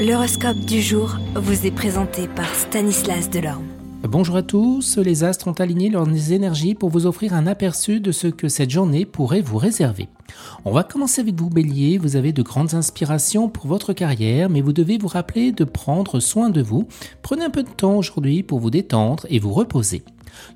L'horoscope du jour vous est présenté par Stanislas Delorme. Bonjour à tous, les astres ont aligné leurs énergies pour vous offrir un aperçu de ce que cette journée pourrait vous réserver. On va commencer avec vous Bélier, vous avez de grandes inspirations pour votre carrière, mais vous devez vous rappeler de prendre soin de vous. Prenez un peu de temps aujourd'hui pour vous détendre et vous reposer.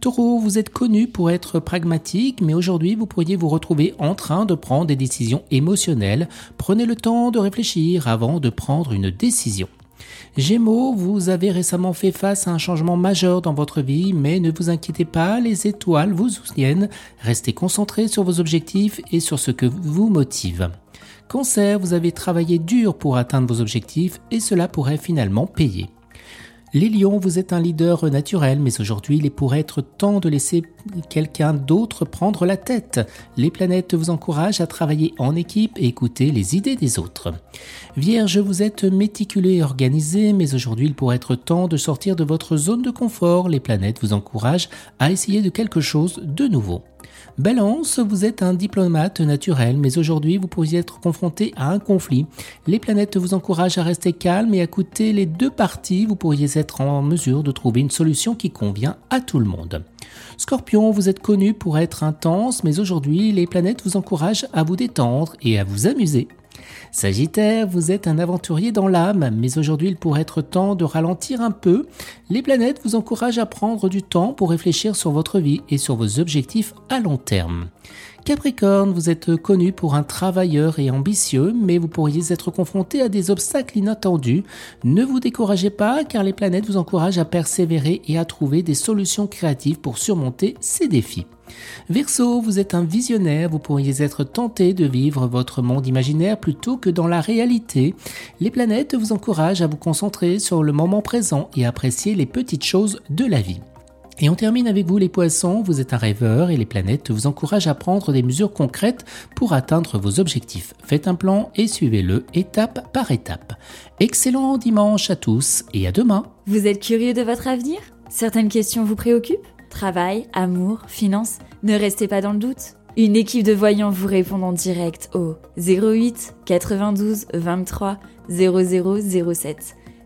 Taureau, vous êtes connu pour être pragmatique, mais aujourd'hui vous pourriez vous retrouver en train de prendre des décisions émotionnelles. Prenez le temps de réfléchir avant de prendre une décision. Gémeaux, vous avez récemment fait face à un changement majeur dans votre vie, mais ne vous inquiétez pas, les étoiles vous soutiennent. Restez concentré sur vos objectifs et sur ce que vous motive. Cancer, vous avez travaillé dur pour atteindre vos objectifs et cela pourrait finalement payer. Les lions, vous êtes un leader naturel, mais aujourd'hui il pourrait être temps de laisser quelqu'un d'autre prendre la tête. Les planètes vous encouragent à travailler en équipe et écouter les idées des autres. Vierge, vous êtes méticuleux et organisé, mais aujourd'hui il pourrait être temps de sortir de votre zone de confort. Les planètes vous encouragent à essayer de quelque chose de nouveau. Balance, vous êtes un diplomate naturel, mais aujourd'hui vous pourriez être confronté à un conflit. Les planètes vous encouragent à rester calme et à écouter les deux parties. Vous pourriez être en mesure de trouver une solution qui convient à tout le monde. Scorpion, vous êtes connu pour être intense, mais aujourd'hui les planètes vous encouragent à vous détendre et à vous amuser. Sagittaire, vous êtes un aventurier dans l'âme, mais aujourd'hui il pourrait être temps de ralentir un peu. Les planètes vous encouragent à prendre du temps pour réfléchir sur votre vie et sur vos objectifs à long terme. Capricorne, vous êtes connu pour un travailleur et ambitieux, mais vous pourriez être confronté à des obstacles inattendus. Ne vous découragez pas car les planètes vous encouragent à persévérer et à trouver des solutions créatives pour surmonter ces défis. Verseau, vous êtes un visionnaire, vous pourriez être tenté de vivre votre monde imaginaire plutôt que dans la réalité. Les planètes vous encouragent à vous concentrer sur le moment présent et apprécier les petites choses de la vie. Et on termine avec vous les poissons, vous êtes un rêveur et les planètes vous encouragent à prendre des mesures concrètes pour atteindre vos objectifs. Faites un plan et suivez-le étape par étape. Excellent dimanche à tous et à demain. Vous êtes curieux de votre avenir? Certaines questions vous préoccupent? Travail, amour, finances? Ne restez pas dans le doute. Une équipe de voyants vous répond en direct au 08 92 23 0007.